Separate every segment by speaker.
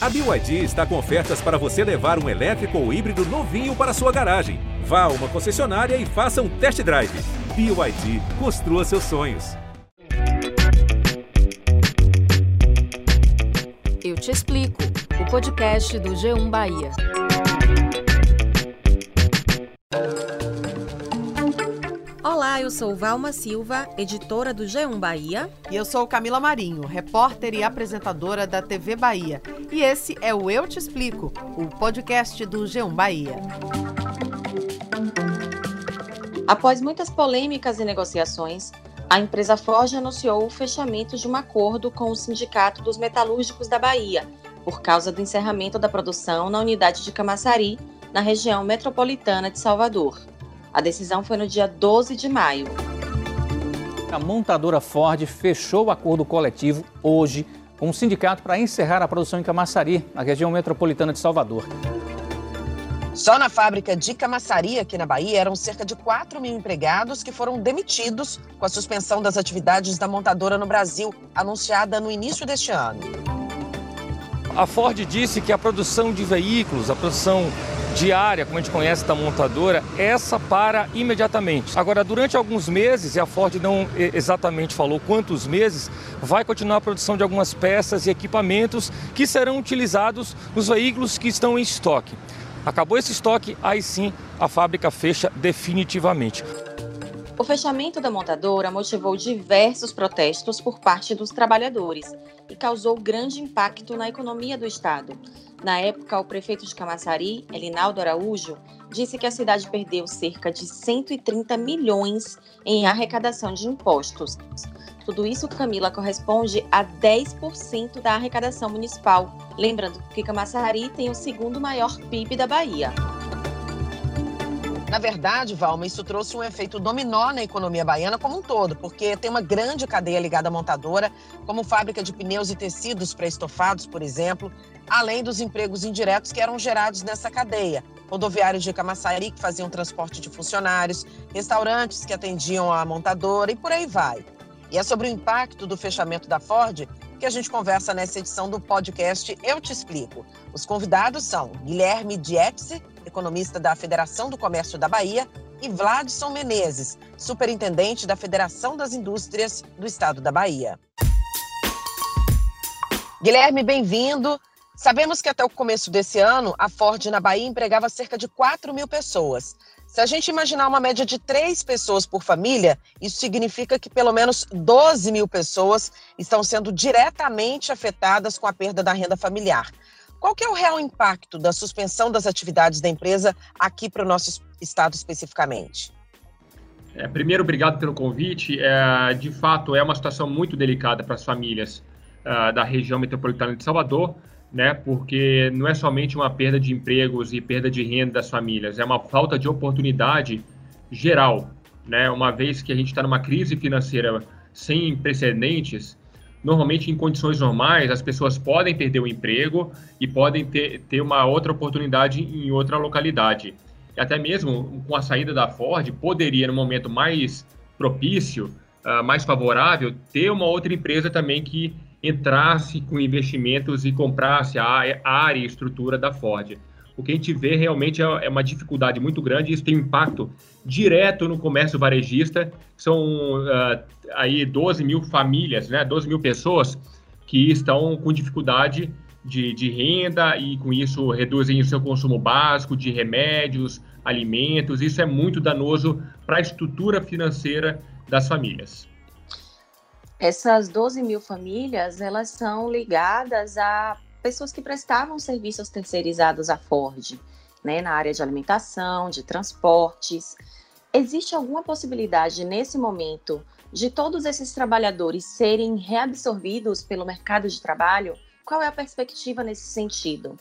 Speaker 1: A BYD está com ofertas para você levar um elétrico ou híbrido novinho para sua garagem. Vá a uma concessionária e faça um test drive. BYD, construa seus sonhos.
Speaker 2: Eu te explico. O podcast do G1 Bahia. Olá, eu sou Valma Silva, editora do G1 Bahia.
Speaker 3: E eu sou Camila Marinho, repórter e apresentadora da TV Bahia. E esse é o Eu Te Explico, o podcast do G1 Bahia.
Speaker 4: Após muitas polêmicas e negociações, a empresa Ford anunciou o fechamento de um acordo com o Sindicato dos Metalúrgicos da Bahia, por causa do encerramento da produção na unidade de Camaçari, na região metropolitana de Salvador. A decisão foi no dia 12 de maio.
Speaker 5: A montadora Ford fechou o acordo coletivo hoje com o sindicato para encerrar a produção em Camaçari, na região metropolitana de Salvador.
Speaker 6: Só na fábrica de Camaçari, aqui na Bahia, eram cerca de 4 mil empregados que foram demitidos com a suspensão das atividades da montadora no Brasil, anunciada no início deste ano.
Speaker 7: A Ford disse que a produção de veículos, a produção diária, como a gente conhece da montadora, essa para imediatamente. Agora, durante alguns meses, e a Ford não exatamente falou quantos meses, vai continuar a produção de algumas peças e equipamentos que serão utilizados nos veículos que estão em estoque. Acabou esse estoque, aí sim a fábrica fecha definitivamente.
Speaker 4: O fechamento da montadora motivou diversos protestos por parte dos trabalhadores e causou grande impacto na economia do estado. Na época, o prefeito de Camaçari, Elinaldo Araújo, disse que a cidade perdeu cerca de 130 milhões em arrecadação de impostos. Tudo isso, Camila, corresponde a 10% da arrecadação municipal. Lembrando que Camaçari tem o segundo maior PIB da Bahia.
Speaker 6: Na verdade, Valma, isso trouxe um efeito dominó na economia baiana como um todo, porque tem uma grande cadeia ligada à montadora, como fábrica de pneus e tecidos para estofados, por exemplo, além dos empregos indiretos que eram gerados nessa cadeia. Rodoviários de Camaçari que faziam transporte de funcionários, restaurantes que atendiam a montadora e por aí vai. E é sobre o impacto do fechamento da Ford que a gente conversa nessa edição do podcast Eu Te Explico. Os convidados são Guilherme Dietze, economista da Federação do Comércio da Bahia, e Vladson Menezes, superintendente da Federação das Indústrias do Estado da Bahia. Guilherme, bem-vindo. Sabemos que até o começo desse ano, a Ford na Bahia empregava cerca de 4 mil pessoas. Se a gente imaginar uma média de três pessoas por família, isso significa que pelo menos 12 mil pessoas estão sendo diretamente afetadas com a perda da renda familiar. Qual que é o real impacto da suspensão das atividades da empresa aqui para o nosso estado especificamente?
Speaker 8: É, primeiro, obrigado pelo convite. É, de fato, é uma situação muito delicada para as famílias uh, da região metropolitana de Salvador, né? Porque não é somente uma perda de empregos e perda de renda das famílias, é uma falta de oportunidade geral, né? Uma vez que a gente está numa crise financeira sem precedentes, normalmente em condições normais as pessoas podem perder o emprego e podem ter, ter uma outra oportunidade em outra localidade. E até mesmo com a saída da Ford, poderia, no momento mais propício, uh, mais favorável, ter uma outra empresa também que entrasse com investimentos e comprasse a área e estrutura da Ford. O que a gente vê realmente é, é uma dificuldade muito grande, isso tem um impacto direto no comércio varejista, são uh, aí 12 mil famílias, né, 12 mil pessoas que estão com dificuldade de, de renda e com isso reduzem o seu consumo básico de remédios, alimentos, isso é muito danoso para a estrutura financeira das famílias.
Speaker 4: Essas 12 mil famílias, elas são ligadas a pessoas que prestavam serviços terceirizados à Ford, né, na área de alimentação, de transportes. Existe alguma possibilidade nesse momento de todos esses trabalhadores serem reabsorvidos pelo mercado de trabalho? Qual é a perspectiva nesse sentido?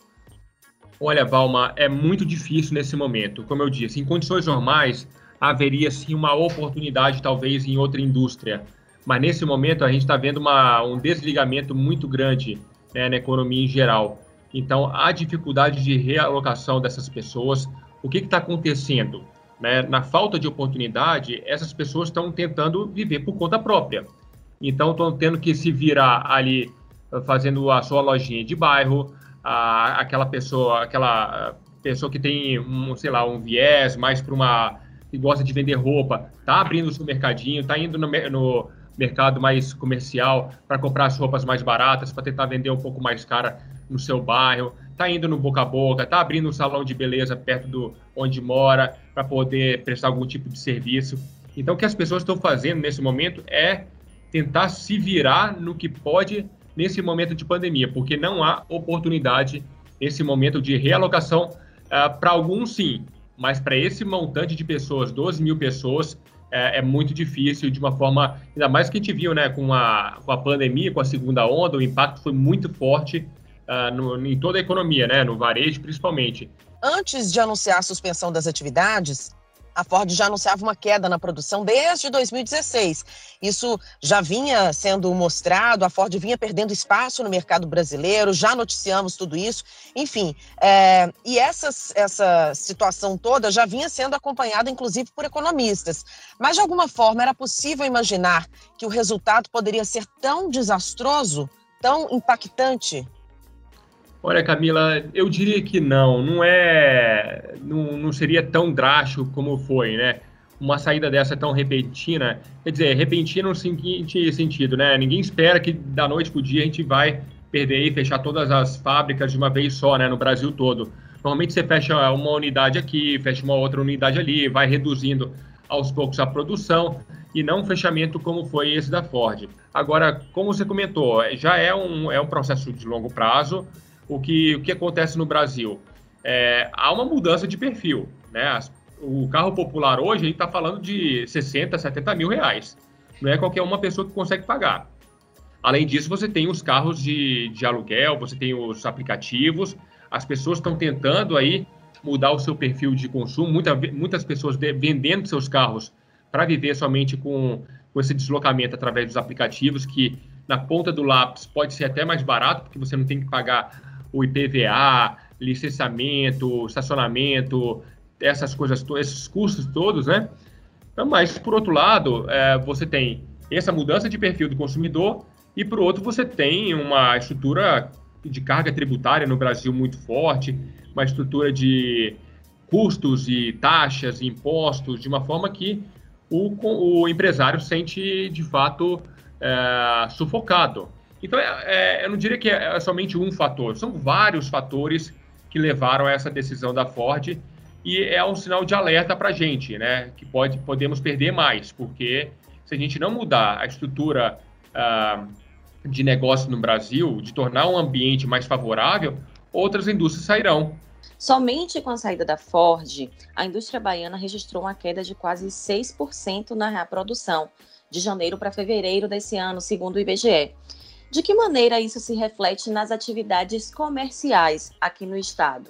Speaker 8: Olha, Valma, é muito difícil nesse momento. Como eu disse, em condições normais, haveria sim uma oportunidade, talvez, em outra indústria. Mas nesse momento, a gente está vendo uma, um desligamento muito grande né, na economia em geral. Então, há dificuldade de realocação dessas pessoas. O que está acontecendo? Né? Na falta de oportunidade, essas pessoas estão tentando viver por conta própria. Então, estão tendo que se virar ali, fazendo a sua lojinha de bairro, a, aquela pessoa, aquela pessoa que tem, um, sei lá, um viés mais para uma que gosta de vender roupa, tá abrindo o seu mercadinho, tá indo no, no mercado mais comercial para comprar as roupas mais baratas, para tentar vender um pouco mais cara no seu bairro, tá indo no boca a boca, tá abrindo um salão de beleza perto do onde mora para poder prestar algum tipo de serviço. Então, o que as pessoas estão fazendo nesse momento é tentar se virar no que pode nesse momento de pandemia, porque não há oportunidade nesse momento de realocação. Uh, para alguns, sim, mas para esse montante de pessoas, 12 mil pessoas, é, é, muito difícil de uma forma, ainda mais que a gente viu, né, com a, com a pandemia, com a segunda onda, o impacto foi muito forte uh, no, em toda a economia, né, no varejo principalmente.
Speaker 6: Antes de anunciar a suspensão das atividades, a Ford já anunciava uma queda na produção desde 2016. Isso já vinha sendo mostrado, a Ford vinha perdendo espaço no mercado brasileiro, já noticiamos tudo isso. Enfim, é, e essa, essa situação toda já vinha sendo acompanhada, inclusive, por economistas. Mas, de alguma forma, era possível imaginar que o resultado poderia ser tão desastroso, tão impactante
Speaker 8: Olha, Camila, eu diria que não, não é, não, não seria tão drástico como foi, né? Uma saída dessa tão repentina, quer dizer, repentina no seguinte sentido, né? Ninguém espera que da noite para o dia a gente vai perder e fechar todas as fábricas de uma vez só, né? No Brasil todo. Normalmente você fecha uma unidade aqui, fecha uma outra unidade ali, vai reduzindo aos poucos a produção e não um fechamento como foi esse da Ford. Agora, como você comentou, já é um, é um processo de longo prazo, o que, o que acontece no Brasil? É, há uma mudança de perfil. Né? O carro popular hoje, está falando de 60, 70 mil reais. Não é qualquer uma pessoa que consegue pagar. Além disso, você tem os carros de, de aluguel, você tem os aplicativos, as pessoas estão tentando aí mudar o seu perfil de consumo, Muita, muitas pessoas de, vendendo seus carros para viver somente com, com esse deslocamento através dos aplicativos, que na ponta do lápis pode ser até mais barato, porque você não tem que pagar o IPVA, licenciamento, estacionamento, essas coisas, esses custos todos, né? Então, mas, por outro lado, é, você tem essa mudança de perfil do consumidor e, por outro, você tem uma estrutura de carga tributária no Brasil muito forte, uma estrutura de custos e taxas e impostos, de uma forma que o, o empresário sente, de fato, é, sufocado. Então, é, é, eu não diria que é, é somente um fator, são vários fatores que levaram a essa decisão da Ford e é um sinal de alerta para a gente, né? Que pode, podemos perder mais, porque se a gente não mudar a estrutura uh, de negócio no Brasil, de tornar um ambiente mais favorável, outras indústrias sairão.
Speaker 4: Somente com a saída da Ford, a indústria baiana registrou uma queda de quase 6% na produção, de janeiro para fevereiro desse ano, segundo o IBGE. De que maneira isso se reflete nas atividades comerciais aqui no estado?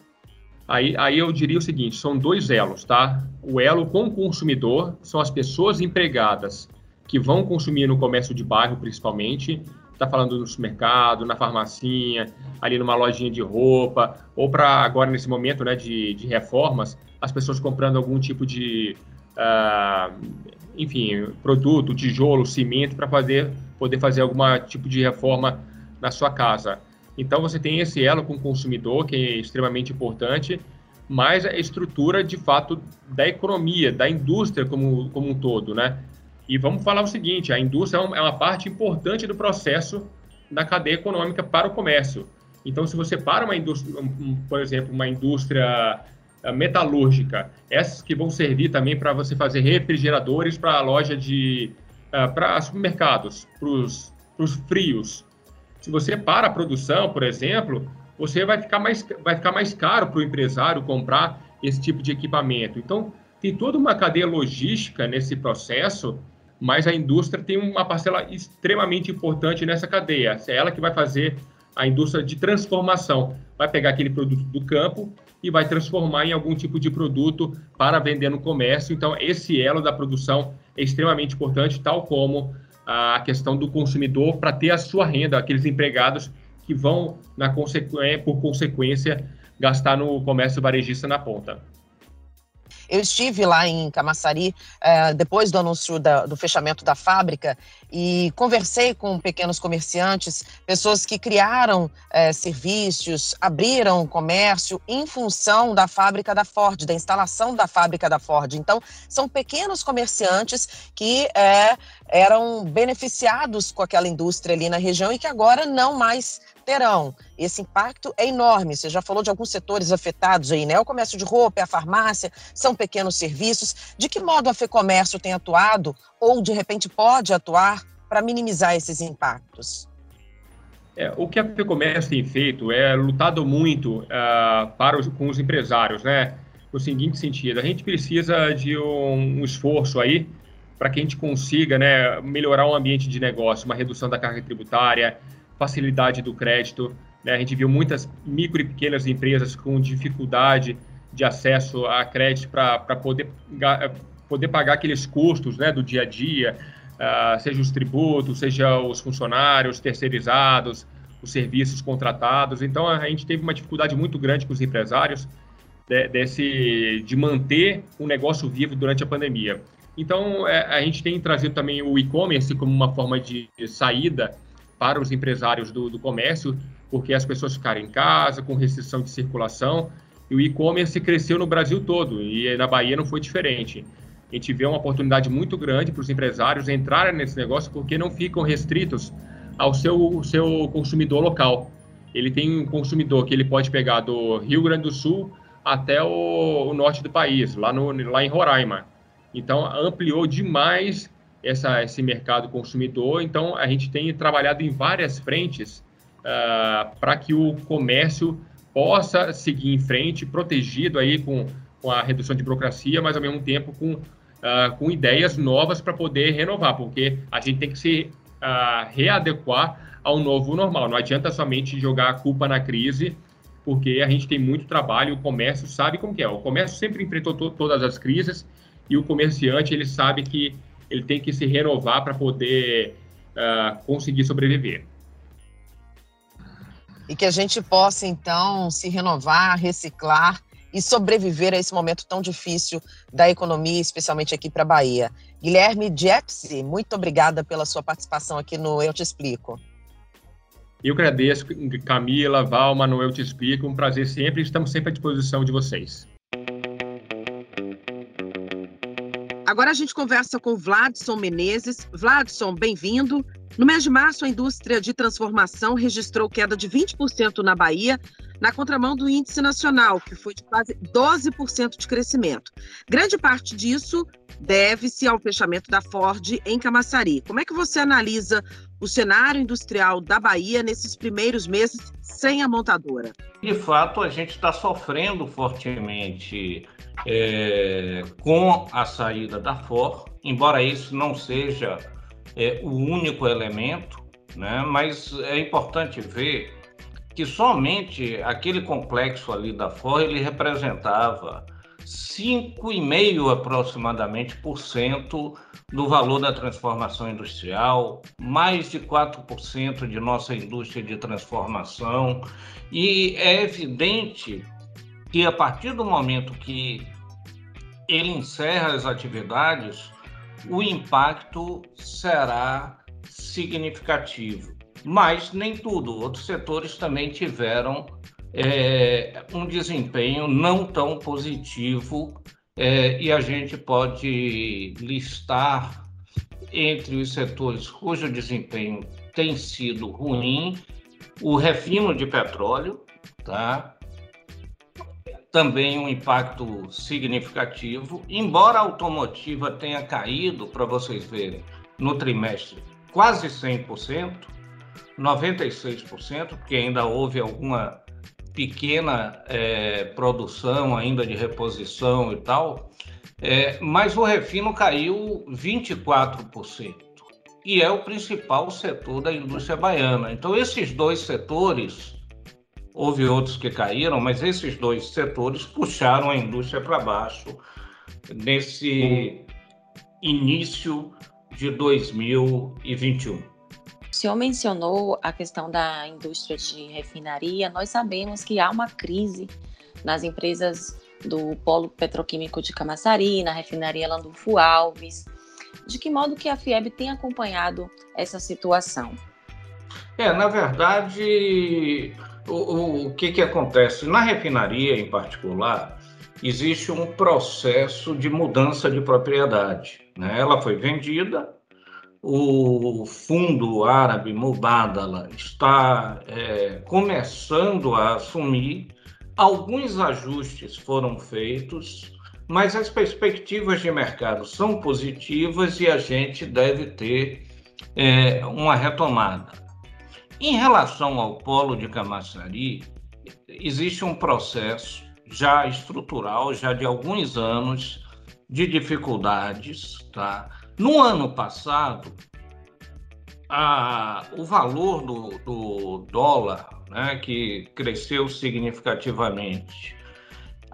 Speaker 8: Aí, aí eu diria o seguinte: são dois elos, tá? O elo com o consumidor são as pessoas empregadas que vão consumir no comércio de bairro, principalmente. Está falando no supermercado, na farmacinha, ali numa lojinha de roupa, ou para agora, nesse momento né, de, de reformas, as pessoas comprando algum tipo de, uh, enfim, produto, tijolo, cimento, para fazer poder fazer algum tipo de reforma na sua casa. Então você tem esse elo com o consumidor, que é extremamente importante, mas a estrutura de fato da economia, da indústria como, como um todo, né? E vamos falar o seguinte: a indústria é, é uma parte importante do processo da cadeia econômica para o comércio. Então, se você para uma indústria, por exemplo, uma indústria metalúrgica, essas que vão servir também para você fazer refrigeradores para a loja de uh, para supermercados, para os frios. Se você para a produção, por exemplo, você vai ficar mais, vai ficar mais caro para o empresário comprar esse tipo de equipamento. Então, tem toda uma cadeia logística nesse processo, mas a indústria tem uma parcela extremamente importante nessa cadeia. É ela que vai fazer a indústria de transformação. Vai pegar aquele produto do campo e vai transformar em algum tipo de produto para vender no comércio. Então, esse elo da produção é extremamente importante, tal como a questão do consumidor para ter a sua renda, aqueles empregados que vão, na consequência, por consequência, gastar no comércio varejista na ponta.
Speaker 6: Eu estive lá em Camaçari é, depois do anúncio da, do fechamento da fábrica e conversei com pequenos comerciantes, pessoas que criaram é, serviços, abriram comércio em função da fábrica da Ford, da instalação da fábrica da Ford. Então, são pequenos comerciantes que é, eram beneficiados com aquela indústria ali na região e que agora não mais terão. Esse impacto é enorme. Você já falou de alguns setores afetados aí, né? O comércio de roupa, a farmácia, são pequenos serviços. De que modo a FEComércio tem atuado ou de repente pode atuar para minimizar esses impactos?
Speaker 8: É, o que a FEComércio tem feito é lutado muito uh, para os, com os empresários, né? No seguinte sentido, a gente precisa de um, um esforço aí para que a gente consiga né, melhorar o ambiente de negócio, uma redução da carga tributária, facilidade do crédito. Né? A gente viu muitas micro e pequenas empresas com dificuldade de acesso a crédito para poder, poder pagar aqueles custos né, do dia a dia, uh, seja os tributos, seja os funcionários terceirizados, os serviços contratados. Então, a gente teve uma dificuldade muito grande com os empresários de, desse, de manter o negócio vivo durante a pandemia. Então, é, a gente tem trazido também o e-commerce como uma forma de saída para os empresários do, do comércio, porque as pessoas ficaram em casa, com restrição de circulação, e o e-commerce cresceu no Brasil todo, e na Bahia não foi diferente. A gente vê uma oportunidade muito grande para os empresários entrarem nesse negócio, porque não ficam restritos ao seu, seu consumidor local. Ele tem um consumidor que ele pode pegar do Rio Grande do Sul até o, o norte do país, lá, no, lá em Roraima. Então, ampliou demais essa, esse mercado consumidor. Então, a gente tem trabalhado em várias frentes uh, para que o comércio possa seguir em frente, protegido aí com, com a redução de burocracia, mas ao mesmo tempo com, uh, com ideias novas para poder renovar, porque a gente tem que se uh, readequar ao novo normal. Não adianta somente jogar a culpa na crise, porque a gente tem muito trabalho, o comércio sabe como que é. O comércio sempre enfrentou to todas as crises e o comerciante ele sabe que ele tem que se renovar para poder uh, conseguir sobreviver.
Speaker 6: E que a gente possa, então, se renovar, reciclar e sobreviver a esse momento tão difícil da economia, especialmente aqui para a Bahia. Guilherme Jepsi, muito obrigada pela sua participação aqui no Eu Te Explico.
Speaker 8: Eu agradeço, Camila, Valma, no Eu Te Explico. Um prazer sempre, estamos sempre à disposição de vocês.
Speaker 6: Agora a gente conversa com Vladson Menezes. Vladson, bem-vindo. No mês de março, a indústria de transformação registrou queda de 20% na Bahia, na contramão do índice nacional, que foi de quase 12% de crescimento. Grande parte disso deve-se ao fechamento da Ford em Camaçari. Como é que você analisa o cenário industrial da Bahia nesses primeiros meses sem a montadora?
Speaker 9: De fato, a gente está sofrendo fortemente é, com a saída da Ford, embora isso não seja é, o único elemento, né? mas é importante ver que somente aquele complexo ali da Ford ele representava 5,5 aproximadamente por cento do valor da transformação industrial, mais de 4% de nossa indústria de transformação, e é evidente que a partir do momento que ele encerra as atividades, o impacto será significativo. Mas nem tudo, outros setores também tiveram é, um desempenho não tão positivo é, e a gente pode listar entre os setores cujo desempenho tem sido ruim o refino de petróleo, tá? Também um impacto significativo, embora a automotiva tenha caído, para vocês verem, no trimestre quase 100%, 96%, porque ainda houve alguma pequena é, produção ainda de reposição e tal, é, mas o refino caiu 24%, e é o principal setor da indústria baiana. Então, esses dois setores Houve outros que caíram, mas esses dois setores puxaram a indústria para baixo nesse início de 2021. O
Speaker 4: senhor mencionou a questão da indústria de refinaria. Nós sabemos que há uma crise nas empresas do polo petroquímico de Camaçari, na refinaria Landulfo Alves. De que modo que a FIEB tem acompanhado essa situação?
Speaker 9: É, na verdade, o, o, que, que acontece? Na refinaria, em particular, existe um processo de mudança de propriedade. Né? Ela foi vendida, o fundo árabe Mubadala está é, começando a assumir, alguns ajustes foram feitos, mas as perspectivas de mercado são positivas e a gente deve ter é, uma retomada. Em relação ao polo de Camaçari, existe um processo já estrutural, já de alguns anos, de dificuldades. Tá? No ano passado, a, o valor do, do dólar, né, que cresceu significativamente,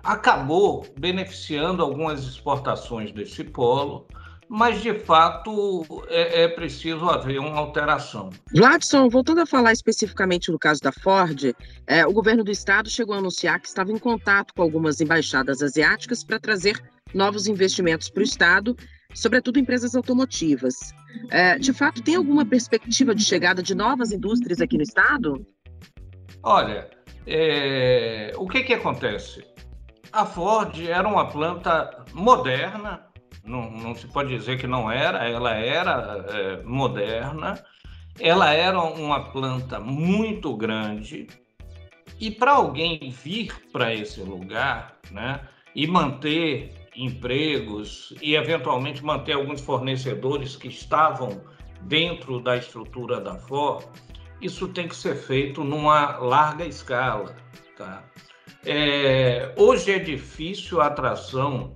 Speaker 9: acabou beneficiando algumas exportações desse polo, mas de fato é, é, preciso haver uma alteração.
Speaker 6: Vladson, voltando a falar especificamente no caso da Ford, é, o governo do estado chegou a anunciar que estava em contato com algumas embaixadas asiáticas para trazer novos investimentos para o estado, sobretudo empresas automotivas. É, de fato, tem alguma perspectiva de chegada de novas indústrias aqui no estado?
Speaker 9: Olha, é, o que, que acontece? A Ford era uma planta moderna, não, não se pode dizer que não era, ela era é, moderna, ela era uma planta muito grande, e para alguém vir para esse lugar né, e manter empregos e, eventualmente, manter alguns fornecedores que estavam dentro da estrutura da Ford, isso tem que ser feito numa larga escala. Tá? É, hoje é difícil a atração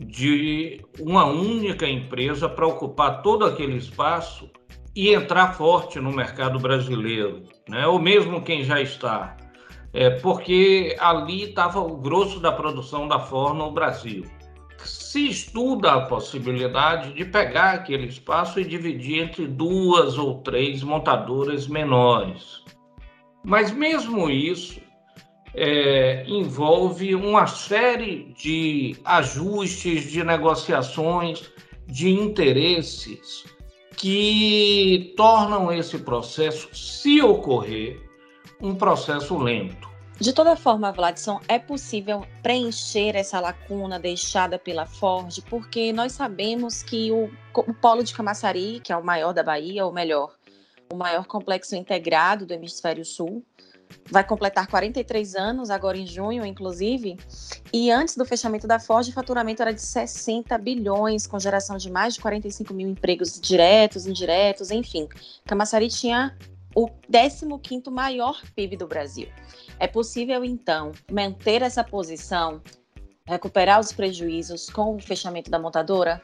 Speaker 9: de uma única empresa para ocupar todo aquele espaço e entrar forte no mercado brasileiro, né? ou mesmo quem já está, é, porque ali estava o grosso da produção da Ford no Brasil. Se estuda a possibilidade de pegar aquele espaço e dividir entre duas ou três montadoras menores. Mas mesmo isso é, envolve uma série de ajustes, de negociações, de interesses que tornam esse processo, se ocorrer, um processo lento.
Speaker 4: De toda forma, Vladson, é possível preencher essa lacuna deixada pela Ford, porque nós sabemos que o, o Polo de Camaçari, que é o maior da Bahia, ou melhor, o maior complexo integrado do Hemisfério Sul, vai completar 43 anos, agora em junho, inclusive. E antes do fechamento da Ford, o faturamento era de 60 bilhões, com geração de mais de 45 mil empregos diretos, indiretos, enfim. Camaçari tinha o 15º maior PIB do Brasil. É possível, então, manter essa posição, recuperar os prejuízos com o fechamento da montadora?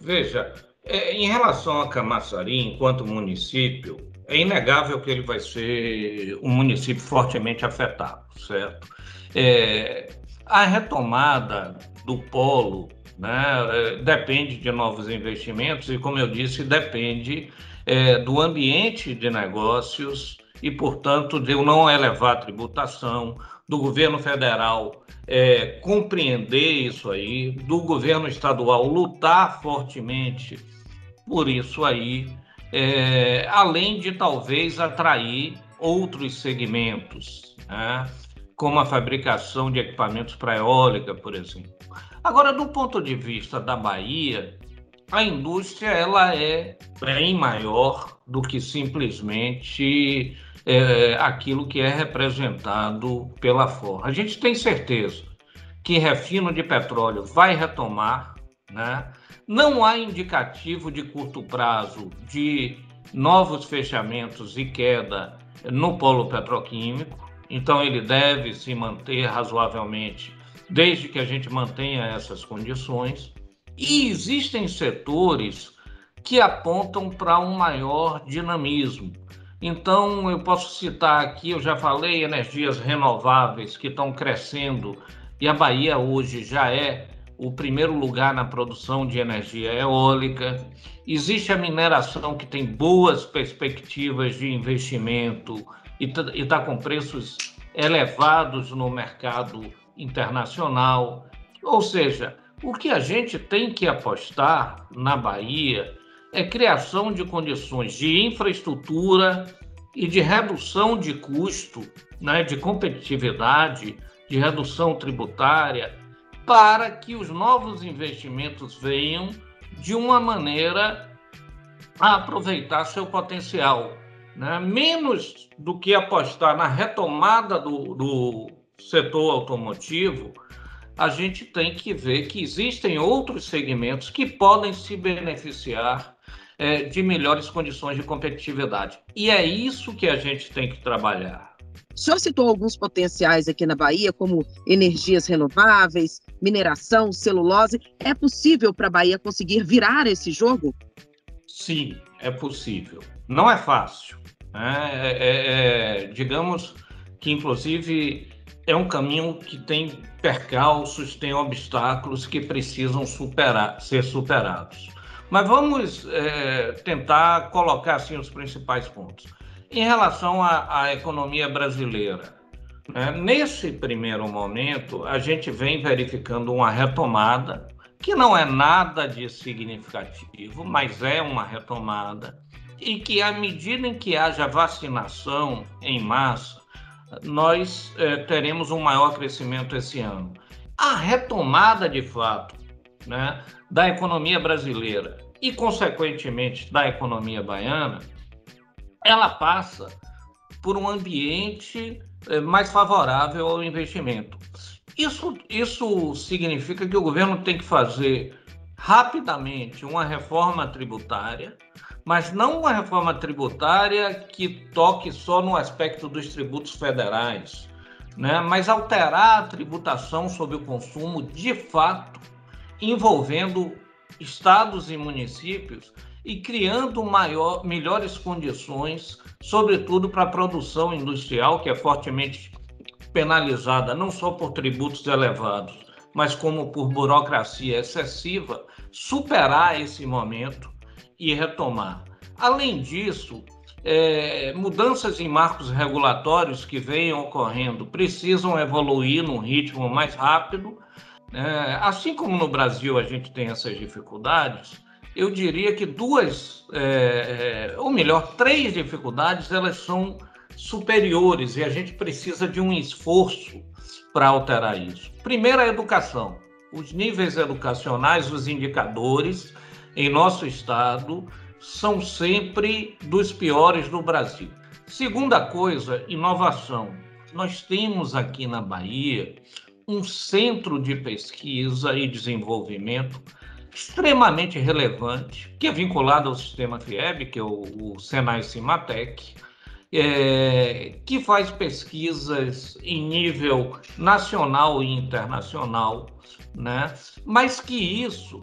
Speaker 9: Veja, é, em relação a Camaçari, enquanto município, é inegável que ele vai ser um município fortemente afetado, certo? É, a retomada do polo né, é, depende de novos investimentos e, como eu disse, depende é, do ambiente de negócios e, portanto, de não elevar a tributação, do governo federal é, compreender isso aí, do governo estadual lutar fortemente por isso aí é, além de talvez atrair outros segmentos, né? como a fabricação de equipamentos para eólica, por exemplo. Agora, do ponto de vista da Bahia, a indústria ela é bem maior do que simplesmente é, aquilo que é representado pela Ford. A gente tem certeza que refino de petróleo vai retomar, né? Não há indicativo de curto prazo de novos fechamentos e queda no polo petroquímico, então ele deve se manter razoavelmente desde que a gente mantenha essas condições. E existem setores que apontam para um maior dinamismo. Então, eu posso citar aqui, eu já falei, energias renováveis que estão crescendo e a Bahia hoje já é o primeiro lugar na produção de energia eólica. Existe a mineração que tem boas perspectivas de investimento e está tá com preços elevados no mercado internacional. Ou seja, o que a gente tem que apostar na Bahia é criação de condições de infraestrutura e de redução de custo, né, de competitividade, de redução tributária, para que os novos investimentos venham de uma maneira a aproveitar seu potencial. Né? Menos do que apostar na retomada do, do setor automotivo, a gente tem que ver que existem outros segmentos que podem se beneficiar é, de melhores condições de competitividade. E é isso que a gente tem que trabalhar.
Speaker 6: O senhor citou alguns potenciais aqui na Bahia, como energias renováveis, mineração, celulose. É possível para a Bahia conseguir virar esse jogo?
Speaker 9: Sim, é possível. Não é fácil. Né? É, é, é, digamos que, inclusive, é um caminho que tem percalços, tem obstáculos que precisam superar, ser superados. Mas vamos é, tentar colocar assim os principais pontos. Em relação à, à economia brasileira, né, nesse primeiro momento, a gente vem verificando uma retomada, que não é nada de significativo, mas é uma retomada, e que, à medida em que haja vacinação em massa, nós é, teremos um maior crescimento esse ano. A retomada, de fato, né, da economia brasileira e, consequentemente, da economia baiana, ela passa por um ambiente eh, mais favorável ao investimento. Isso, isso significa que o governo tem que fazer rapidamente uma reforma tributária, mas não uma reforma tributária que toque só no aspecto dos tributos federais, né? mas alterar a tributação sobre o consumo de fato, envolvendo estados e municípios e criando maior, melhores condições, sobretudo para a produção industrial, que é fortemente penalizada não só por tributos elevados, mas como por burocracia excessiva, superar esse momento e retomar. Além disso, é, mudanças em marcos regulatórios que venham ocorrendo precisam evoluir num ritmo mais rápido. É, assim como no Brasil a gente tem essas dificuldades, eu diria que duas, é, é, ou melhor, três dificuldades, elas são superiores e a gente precisa de um esforço para alterar isso. Primeiro, a educação. Os níveis educacionais, os indicadores em nosso estado são sempre dos piores do Brasil. Segunda coisa, inovação. Nós temos aqui na Bahia um centro de pesquisa e desenvolvimento extremamente relevante, que é vinculado ao sistema FIEB, que é o, o Senai Cimatec, é, que faz pesquisas em nível nacional e internacional, né? mas que isso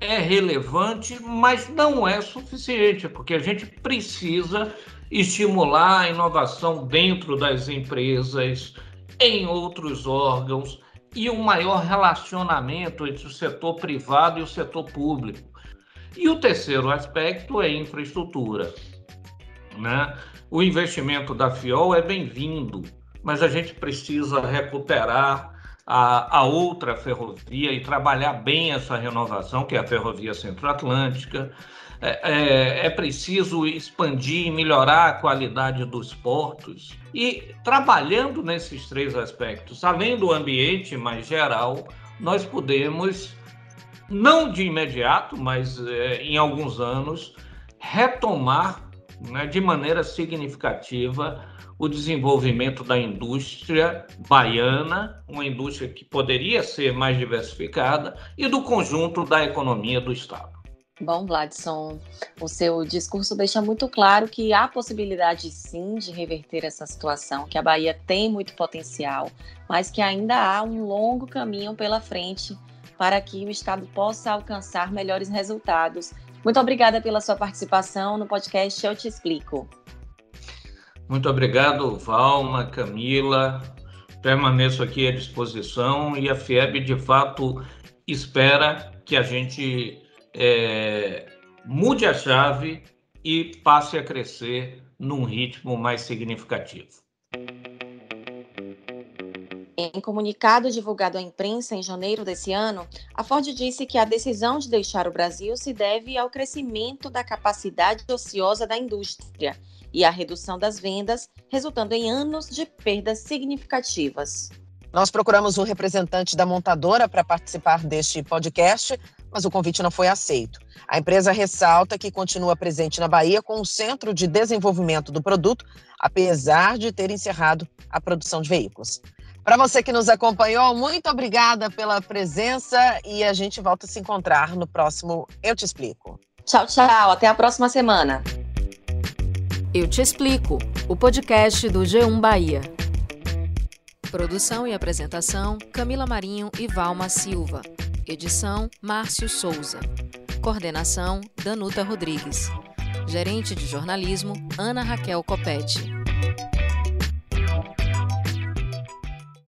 Speaker 9: é relevante, mas não é suficiente, porque a gente precisa estimular a inovação dentro das empresas, em outros órgãos, e um maior relacionamento entre o setor privado e o setor público. E o terceiro aspecto é infraestrutura. Né? O investimento da FIOL é bem-vindo, mas a gente precisa recuperar a, a, outra ferrovia e trabalhar bem essa renovação, que é a Ferrovia Centro-Atlântica. É, é, é, preciso expandir e melhorar a qualidade dos portos. E trabalhando nesses três aspectos, além do ambiente mais geral, nós podemos, não de imediato, mas é, em alguns anos, retomar né, de maneira significativa o desenvolvimento da indústria baiana, uma indústria que poderia ser mais diversificada, e do conjunto da economia do Estado.
Speaker 4: Bom, Vladson, o seu discurso deixa muito claro que há possibilidade sim de reverter essa situação, que a Bahia tem muito potencial, mas que ainda há um longo caminho pela frente para que o Estado possa alcançar melhores resultados. Muito obrigada pela sua participação no podcast Eu Te Explico.
Speaker 9: Muito obrigado, Valma, Camila. Permaneço aqui à disposição e a FIEB, de fato, espera que a gente é, mude a chave e passe a crescer num ritmo mais significativo.
Speaker 4: Em comunicado divulgado à imprensa em janeiro desse ano, a Ford disse que a decisão de deixar o Brasil se deve ao crescimento da capacidade ociosa da indústria e à redução das vendas, resultando em anos de perdas significativas.
Speaker 6: Nós procuramos um representante da montadora para participar deste podcast, mas o convite não foi aceito. A empresa ressalta que continua presente na Bahia com um centro de desenvolvimento do produto, apesar de ter encerrado a produção de veículos. Para você que nos acompanhou, muito obrigada pela presença e a gente volta a se encontrar no próximo Eu Te Explico.
Speaker 4: Tchau, tchau. Até a próxima semana.
Speaker 10: Eu Te Explico, o podcast do G1 Bahia. Produção e apresentação: Camila Marinho e Valma Silva. Edição: Márcio Souza. Coordenação: Danuta Rodrigues. Gerente de jornalismo: Ana Raquel Copete.